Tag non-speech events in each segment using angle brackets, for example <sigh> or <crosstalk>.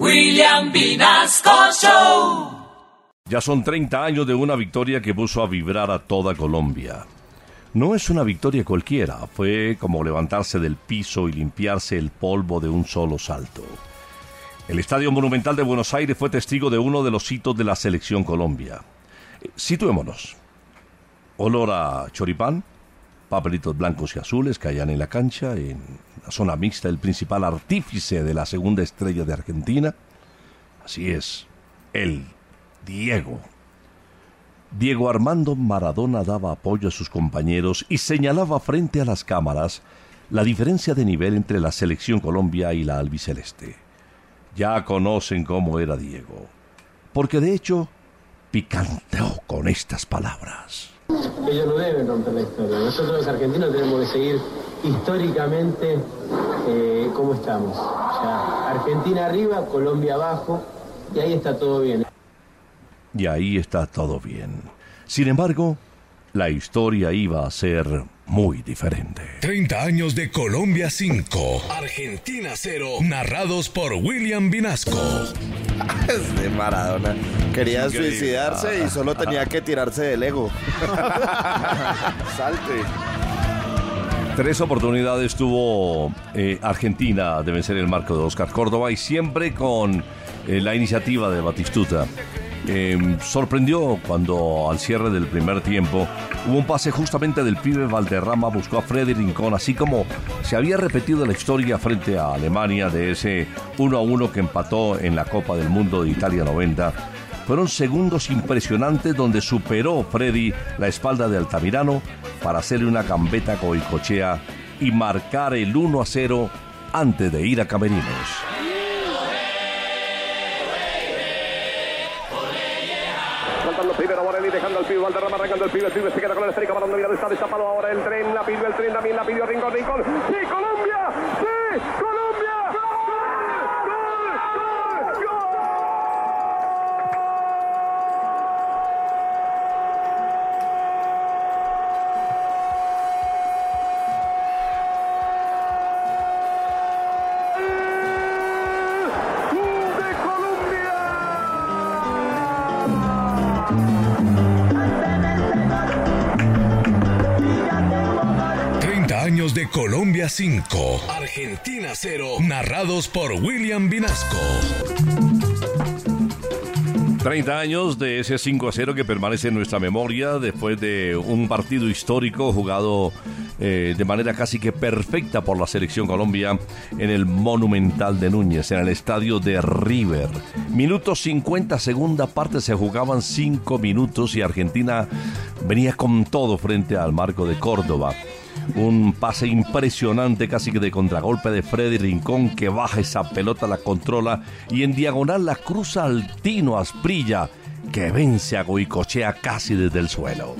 William Vinasco Show. Ya son 30 años de una victoria que puso a vibrar a toda Colombia. No es una victoria cualquiera, fue como levantarse del piso y limpiarse el polvo de un solo salto. El Estadio Monumental de Buenos Aires fue testigo de uno de los hitos de la selección Colombia. Eh, Situémonos. Olor a choripán, papelitos blancos y azules caían en la cancha, en la zona mixta, el principal artífice de la segunda estrella de Argentina. Así es, él, Diego. Diego Armando Maradona daba apoyo a sus compañeros y señalaba frente a las cámaras la diferencia de nivel entre la selección Colombia y la albiceleste. Ya conocen cómo era Diego, porque de hecho picanteó con estas palabras. Ellos no deben romper la historia. Nosotros los argentinos tenemos que seguir históricamente eh, como estamos. O sea, Argentina arriba, Colombia abajo, y ahí está todo bien. Y ahí está todo bien. Sin embargo, la historia iba a ser muy diferente. 30 años de Colombia 5, Argentina 0, narrados por William Vinasco. Es de Maradona. Quería Increíble. suicidarse y solo tenía que tirarse del ego. <laughs> Salte. Tres oportunidades tuvo eh, Argentina de vencer el marco de Oscar Córdoba y siempre con eh, la iniciativa de Batistuta. Eh, sorprendió cuando al cierre del primer tiempo hubo un pase justamente del pibe Valderrama, buscó a Freddy Rincón, así como se había repetido la historia frente a Alemania de ese 1 a 1 que empató en la Copa del Mundo de Italia 90. Fueron segundos impresionantes donde superó Freddy la espalda de Altamirano para hacerle una gambeta a Goicochea y marcar el 1 a 0 antes de ir a Camerinos. Primero Morelli, dejando al pibe, Valderrama arrancando el pibe, el pibe se queda con el esférica, balón dominado, está destapado ahora el tren, la pidió el tren, también la pidió Rincón, Rincón, ¡Sí, Colombia! ¡Sí, Colombia! 30 años de Colombia 5, Argentina 0, narrados por William Vinasco. 30 años de ese 5 a 0 que permanece en nuestra memoria después de un partido histórico jugado eh, de manera casi que perfecta por la selección Colombia en el Monumental de Núñez, en el estadio de River. Minuto 50, segunda parte, se jugaban 5 minutos y Argentina venía con todo frente al marco de Córdoba. Un pase impresionante, casi que de contragolpe de Freddy Rincón, que baja esa pelota, la controla y en diagonal la cruza al Tino Asprilla, que vence a Goicochea casi desde el suelo.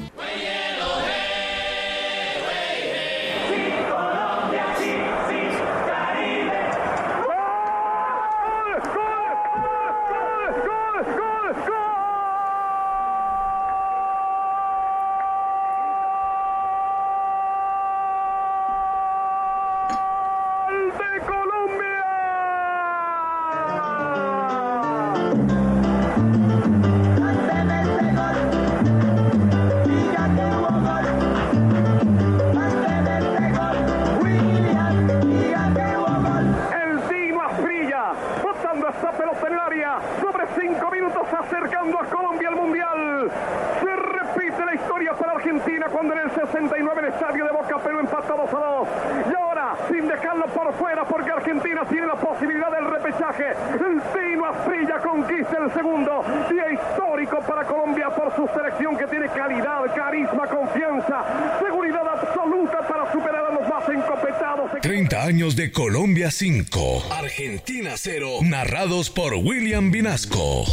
Argentina cuando en el 69 el estadio de Boca Perú empatados a dos. Y ahora, sin dejarlo por fuera, porque Argentina tiene la posibilidad del repechaje, el Tino Asprilla conquista el segundo. Día histórico para Colombia por su selección que tiene calidad, carisma, confianza, seguridad absoluta para superar a los más encopetados. 30 años de Colombia 5, Argentina 0, narrados por William Vinasco.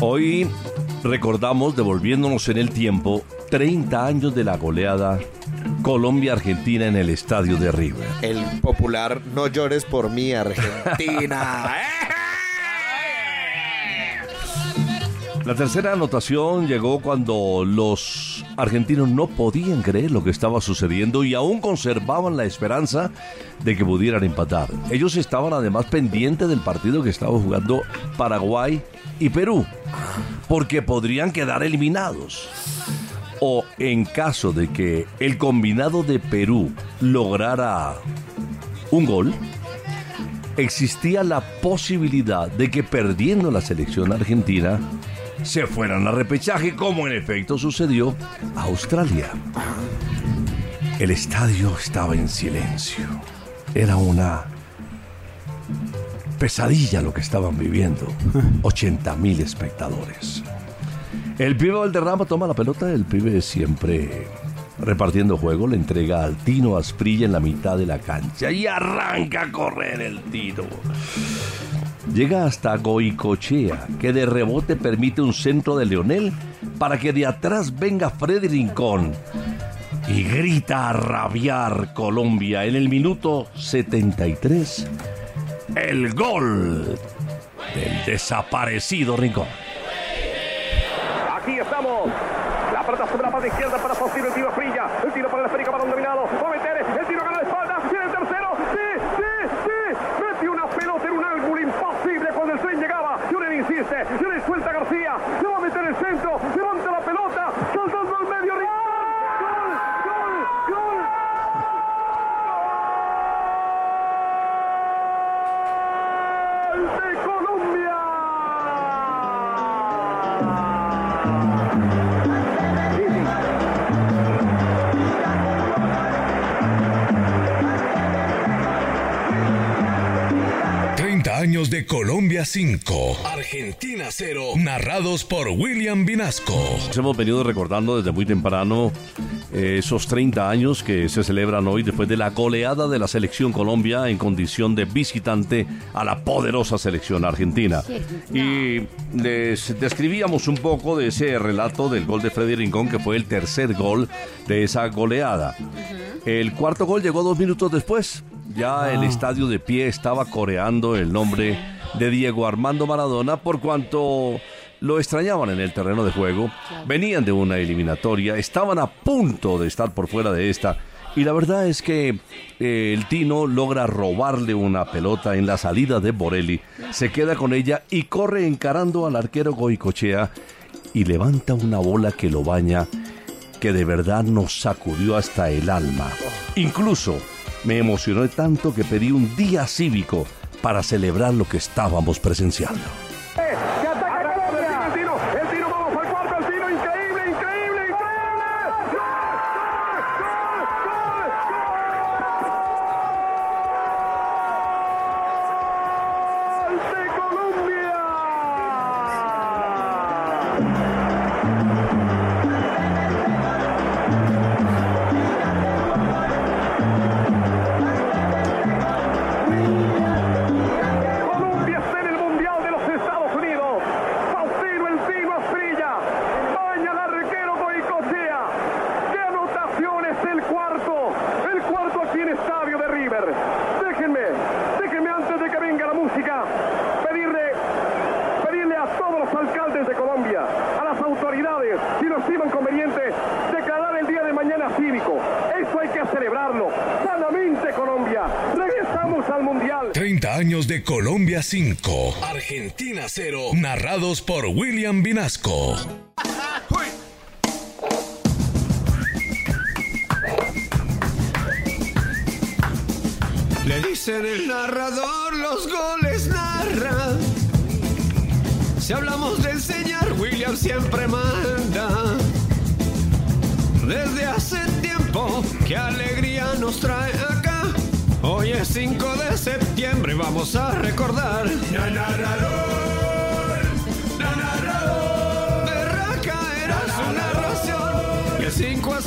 Hoy recordamos, devolviéndonos en el tiempo, 30 años de la goleada Colombia-Argentina en el estadio de River. El popular No llores por mí, Argentina. <laughs> La tercera anotación llegó cuando los argentinos no podían creer lo que estaba sucediendo y aún conservaban la esperanza de que pudieran empatar. Ellos estaban además pendientes del partido que estaba jugando Paraguay y Perú, porque podrían quedar eliminados. O en caso de que el combinado de Perú lograra un gol, existía la posibilidad de que perdiendo la selección argentina se fueran a repechaje como en efecto sucedió a Australia. El estadio estaba en silencio. Era una pesadilla lo que estaban viviendo. <laughs> 80 mil espectadores. El pibe Valderrama toma la pelota, el pibe siempre repartiendo juego, le entrega al Tino Asprilla en la mitad de la cancha y arranca a correr el Tino. Llega hasta Goicochea, que de rebote permite un centro de Leonel para que de atrás venga Freddy Rincón. Y grita a rabiar Colombia en el minuto 73. El gol del desaparecido Rincón. Aquí estamos. La pelota sobre la parte izquierda para. El tiro años de Colombia 5, Argentina 0, narrados por William Vinasco. Hemos venido recordando desde muy temprano eh, esos 30 años que se celebran hoy después de la goleada de la selección Colombia en condición de visitante a la poderosa selección argentina. Y les describíamos un poco de ese relato del gol de Freddy Rincón que fue el tercer gol de esa goleada. El cuarto gol llegó dos minutos después. Ya el estadio de pie estaba coreando el nombre de Diego Armando Maradona por cuanto lo extrañaban en el terreno de juego, venían de una eliminatoria, estaban a punto de estar por fuera de esta. Y la verdad es que eh, el Tino logra robarle una pelota en la salida de Borelli, se queda con ella y corre encarando al arquero Goicochea y levanta una bola que lo baña, que de verdad nos sacudió hasta el alma. Incluso me emocionó tanto que pedí un día cívico para celebrar lo que estábamos presenciando. Si lo estiman conveniente, declarar el día de mañana cívico. Eso hay que celebrarlo. Sanamente Colombia. Regresamos al Mundial. 30 años de Colombia 5, Argentina 0, narrados por William Vinasco. Le dicen el narrador, los goles narra. Si hablamos de enseñar, William siempre manda. Desde hace tiempo, qué alegría nos trae acá. Hoy es 5 de septiembre, vamos a recordar. La narrador, la narrador. Berraca era su narración. Y el 5 a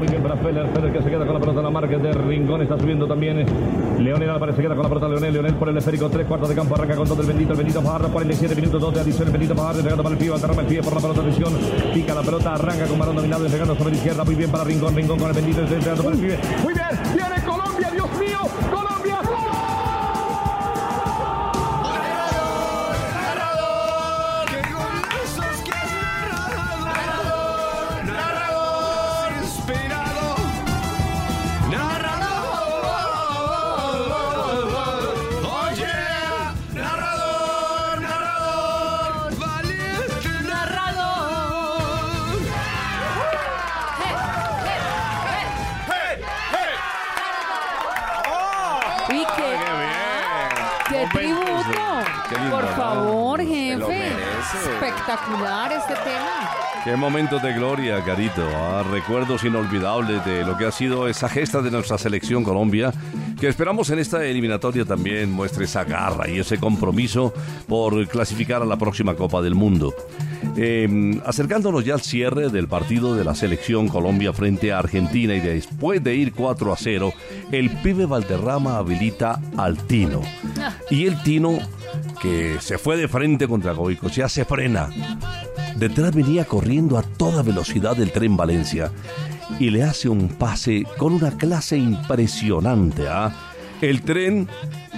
muy bien para Feller. Feller que se queda con la pelota en la marca de Rincón. Está subiendo también Leonel Álvarez. Se queda con la pelota Leonel. Leonel por el esférico. Tres cuartos de campo. Arranca con todo el bendito. El bendito Fajardo. 47 minutos. Dos de adición. El bendito Fajardo. Entregando para el pie. Alterrama el pie por la pelota. Atención. Pica la pelota. Arranca con balón dominado. Entregando sobre la izquierda. Muy bien para Rincón. Rincón con el bendito. Entregando para el pie. Muy bien. Espectacular este tema. Qué momentos de gloria, Carito. Ah, recuerdos inolvidables de lo que ha sido esa gesta de nuestra selección Colombia, que esperamos en esta eliminatoria también muestre esa garra y ese compromiso por clasificar a la próxima Copa del Mundo. Eh, acercándonos ya al cierre del partido de la selección Colombia frente a Argentina y después de ir 4 a 0, el pibe Valderrama habilita al Tino. Y el Tino, que se fue de frente contra Goicos, ya se frena. Detrás venía corriendo a toda velocidad el tren Valencia y le hace un pase con una clase impresionante. ¿ah? El tren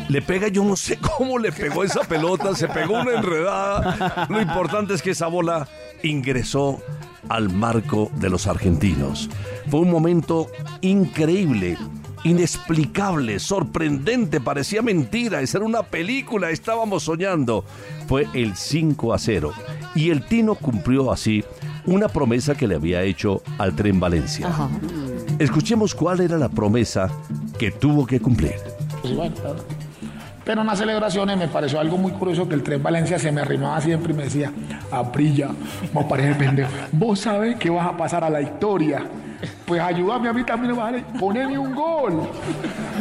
le pega, yo no sé <laughs> cómo le pegó esa pelota, se pegó una enredada. Lo importante es que esa bola ingresó al marco de los argentinos. Fue un momento increíble, inexplicable, sorprendente, parecía mentira, esa era una película, estábamos soñando. Fue el 5 a 0 y el Tino cumplió así una promesa que le había hecho al Tren Valencia. Ajá. Escuchemos cuál era la promesa que tuvo que cumplir. Pues bueno, pero en las celebraciones me pareció algo muy curioso que el Tren Valencia se me arrimaba siempre y me decía, Aprilla, vos pareces pendejo, vos sabes que vas a pasar a la historia. Pues ayúdame a mí también, vale, poneme un gol.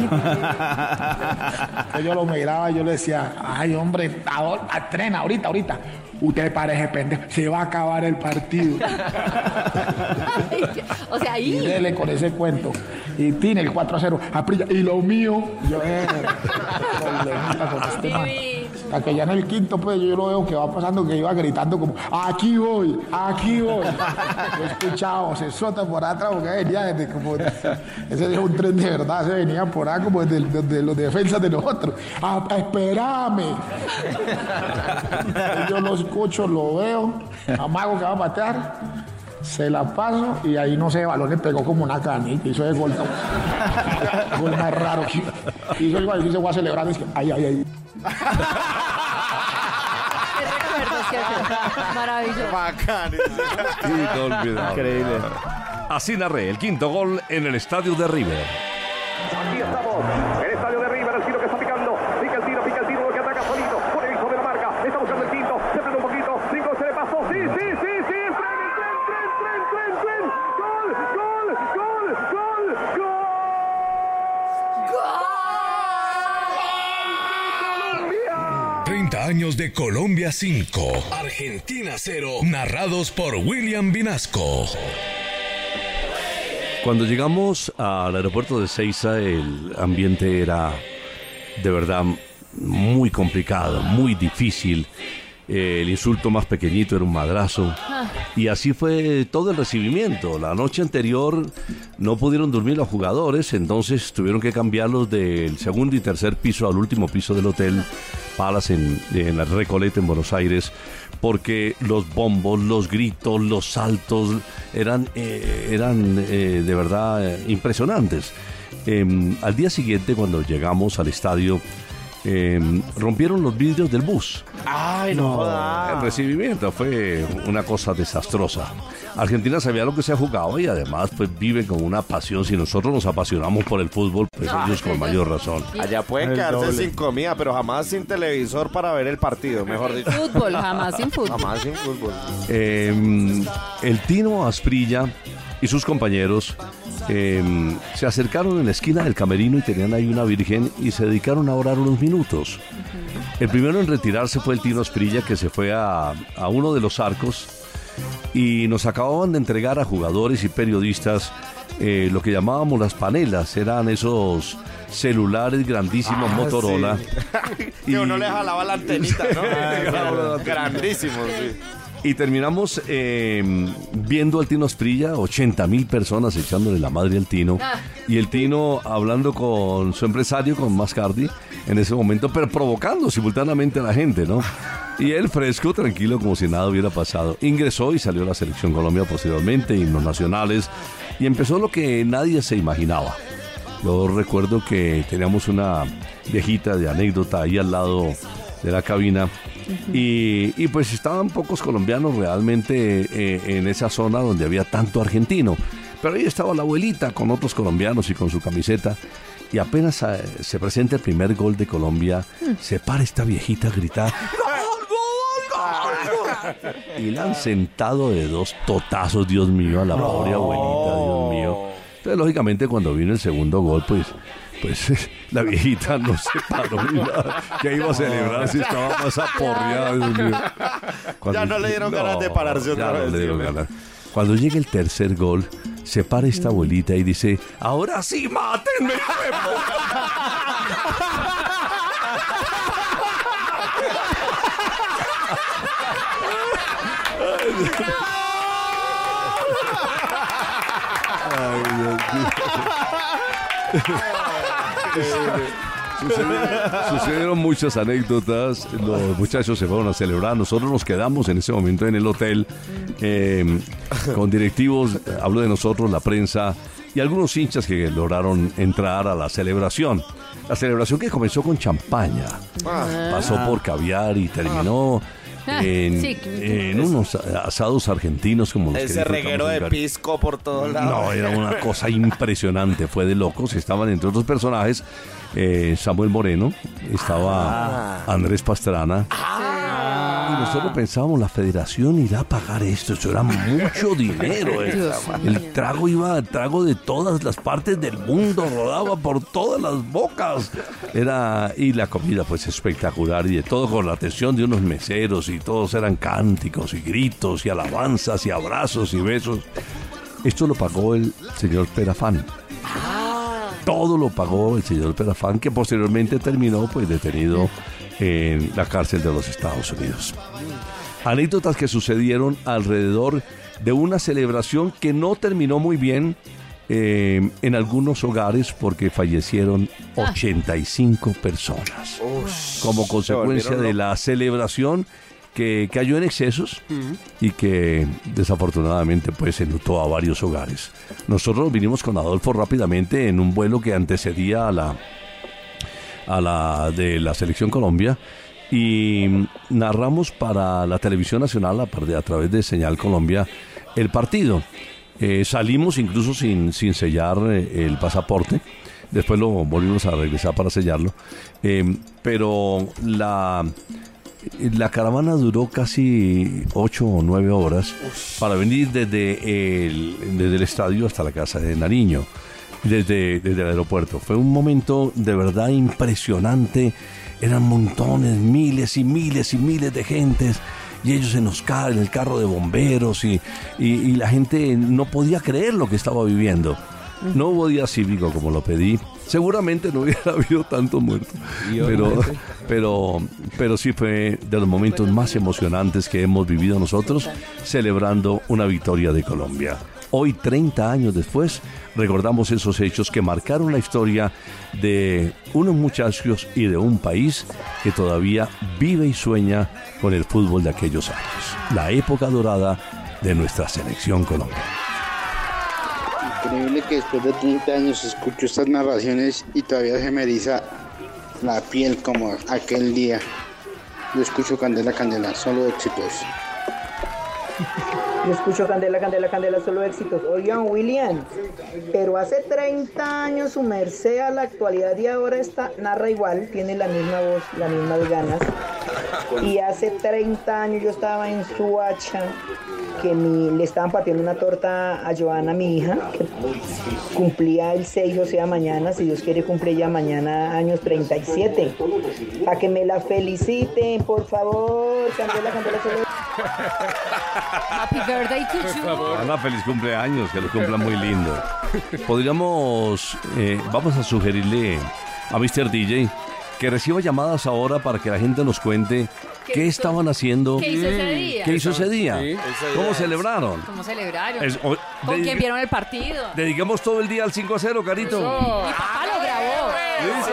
<laughs> Entonces yo lo miraba y yo le decía, ay hombre, a, a tren ahorita, ahorita. Usted parece pendejo, se va a acabar el partido. <laughs> o sea, Y ahí. dele con ese cuento. Y tiene el 4 a 0. Aprilla. Y lo mío. Yo, eh, <laughs> Hasta que ya en el quinto, pues yo lo veo que va pasando, que iba gritando como, aquí voy, aquí voy. <laughs> Escuchado, se sota por atrás, porque venía desde como, ese es un tren de verdad, se venía por ahí como desde, desde los defensas de nosotros. Ah, espérame. Y <laughs> yo lo escucho, lo veo, amago que va a patear. Se la paso y ahí no sé, el balón le pegó como una canita. Hizo el gol, <laughs> gol más raro. que- Hizo el gol y se fue a celebrar. Y es que, ay, ay, ay. Maravilloso. Bacán. Increíble. Así narré el quinto gol en el estadio de River. Aquí estamos, el estadio de River, el tiro que está picando, pica el tiro, pica el tiro, que ataca solito, por el hijo de la marca, está buscando el quinto, se prende un poquito, cinco se le pasó, sí, sí, sí, sí, tren, tren, tren, tren, tren, tren, gol, gol, gol, gol, gol. Colombia. 30 años de Colombia 5, Argentina 0, narrados por William Vinasco. Cuando llegamos al aeropuerto de Ceiza, el ambiente era de verdad muy complicado, muy difícil. Eh, el insulto más pequeñito era un madrazo. Y así fue todo el recibimiento. La noche anterior no pudieron dormir los jugadores, entonces tuvieron que cambiarlos del segundo y tercer piso al último piso del hotel Palace en, en la Recoleta en Buenos Aires, porque los bombos, los gritos, los saltos eran, eh, eran eh, de verdad eh, impresionantes. Em, al día siguiente, cuando llegamos al estadio, em, rompieron los vidrios del bus. Ay, no, joda. El recibimiento fue una cosa desastrosa. Argentina sabía lo que se ha jugado y además pues vive con una pasión. Si nosotros nos apasionamos por el fútbol, pues ellos con mayor razón. Allá pueden El quedarse doble. sin comida, pero jamás sin televisor para ver el partido, mejor dicho. Fútbol, jamás sin fútbol. Jamás sin fútbol. Eh, el Tino Asprilla y sus compañeros eh, se acercaron en la esquina del camerino y tenían ahí una virgen y se dedicaron a orar unos minutos. El primero en retirarse fue el Tino Asprilla que se fue a, a uno de los arcos y nos acababan de entregar a jugadores y periodistas eh, lo que llamábamos las panelas, eran esos celulares grandísimos Ah, Motorola. sí. <laughs> jalaba la antenita, ¿no? <laughs> Grandísimo, sí. Y terminamos eh, viendo al Tino Asprilla, 80 mil personas echándole la madre al Tino. Ah. Y el Tino hablando con su empresario, con Mascardi, en ese momento, pero provocando simultáneamente a la gente, ¿no? Y él fresco, tranquilo, como si nada hubiera pasado. Ingresó y salió a la Selección Colombia posteriormente, himnos nacionales, y empezó lo que nadie se imaginaba. Yo recuerdo que teníamos una viejita de anécdota ahí al lado de la cabina y, y pues estaban pocos colombianos realmente eh, en esa zona donde había tanto argentino. Pero ahí estaba la abuelita con otros colombianos y con su camiseta. Y apenas eh, se presenta el primer gol de Colombia, se para esta viejita a gritar. Y la han sentado de dos totazos, Dios mío, a la pobre abuelita, Dios mío. Entonces, lógicamente, cuando vino el segundo gol, pues, pues <laughs> la viejita no se paró ni nada. Que iba a celebrar si estaba más aporreada, Dios mío. Ya no le dieron ganas de pararse otra ya no vez, le dieron ganas. Cuando llega el tercer gol, se para esta abuelita y dice, ahora sí, mátenme. <laughs> Ay, Dios mío. Sucedieron, muchas anécdotas. Los muchachos se fueron a celebrar. Nosotros nos quedamos en ese momento en el hotel eh, con directivos. Hablo de nosotros, la prensa y algunos hinchas que lograron entrar a la celebración. La celebración que comenzó con champaña. Pasó por caviar y terminó Ah, <laughs> en, sí. en unos asados argentinos como los que Ese disfrutamos reguero de pisco por todos lados. No, era una <laughs> cosa impresionante, fue de locos. Estaban entre otros personajes eh, Samuel Moreno, estaba Andrés Pastrana. Y nosotros pensábamos, la federación irá a pagar esto, eso era mucho <laughs> dinero. eh. El trago iba, el trago de todas las partes del mundo, rodaba por todas las bocas. Era, y la comida pues espectacular y de todo con la atención de unos meseros y todos eran cánticos y gritos y alabanzas y abrazos y besos. Esto lo pagó el señor Perafán. Todo lo pagó el señor Perafán, que posteriormente terminó pues detenido en la cárcel de los Estados Unidos. Anécdotas que sucedieron alrededor de una celebración que no terminó muy bien eh, en algunos hogares porque fallecieron 85 personas. Como consecuencia de la celebración que cayó en excesos y que desafortunadamente pues enlutó a varios hogares. Nosotros vinimos con Adolfo rápidamente en un vuelo que antecedía a la a la de la selección Colombia y narramos para la televisión nacional a, a través de Señal Colombia el partido. Eh, salimos incluso sin, sin sellar eh, el pasaporte. Después lo volvimos a regresar para sellarlo. Eh, pero la, la caravana duró casi ocho o nueve horas para venir desde el, desde el estadio hasta la casa de Nariño, desde, desde el aeropuerto. Fue un momento de verdad impresionante. Eran montones, miles y miles y miles de gentes. Y ellos en los car- en el carro de bomberos y, y- y la gente no podía creer lo que estaba viviendo. No hubo día cívico como lo pedí. Seguramente no hubiera <laughs> habido tantos muertos. Pero, pero, pero sí fue de los momentos más emocionantes que hemos vivido nosotros celebrando una victoria de Colombia. Hoy, 30 años después, recordamos esos hechos que marcaron la historia de unos muchachos y de un país que todavía vive y sueña con el fútbol de aquellos años. La época dorada de nuestra selección Colombia. Increíble que después de 30 años escucho estas narraciones y todavía se me eriza la piel como aquel día. Yo escucho Candela Candela, solo éxitos. Yo escucho Candela, Candela, Candela, solo éxitos. Oigan, William, pero hace 30 años su merced a la actualidad y ahora está, narra igual, tiene la misma voz, las mismas ganas. Y hace 30 años yo estaba en Suacha, que mi- le estaban partiendo una torta a Joana, mi hija, que cumplía el 6, o sea, mañana, si Dios quiere, cumple ya mañana años 37. Para que me la feliciten, por favor, Candela, Candela, solo Happy birthday to you. Ana, feliz cumpleaños, que lo cumplan muy lindo. Podríamos, eh, vamos a sugerirle a Mr. DJ que reciba llamadas ahora para que la gente nos cuente qué, estaban haciendo. ¿Qué hizo ese día? ¿Qué hizo ese día? Sí. ¿Cómo celebraron? ¿Cómo celebraron? Es- o- ¿Con dedique- quién vieron el partido? Dediquemos todo el día al 5 a 0, Carito. Mi papá lo grabó. Listo,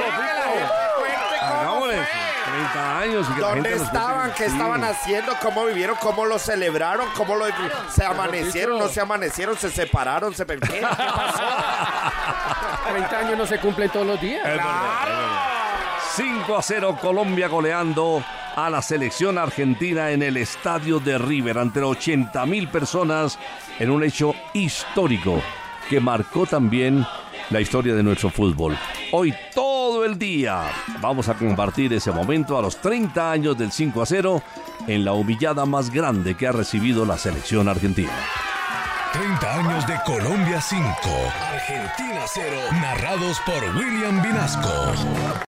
Hagámosle. 30 años. y que la ¿Dónde gente nos estaban? ¿Qué estaban haciendo? ¿Cómo vivieron? ¿Cómo lo celebraron? ¿Cómo lo se amanecieron? ¿No se amanecieron? ¿Se separaron? ¿Se ¿Qué? ¿Qué pasó? <laughs> 30 años no se cumplen todos los días. Es verdad, es verdad. 5 a 0 Colombia goleando a la selección argentina en el estadio de River ante 80 mil personas en un hecho histórico que marcó también la historia de nuestro fútbol. Hoy todo el día vamos a compartir ese momento a los 30 años del 5 a 0 en la humillada más grande que ha recibido la selección argentina. 30 años de Colombia 5, Argentina 0, narrados por William Vinasco.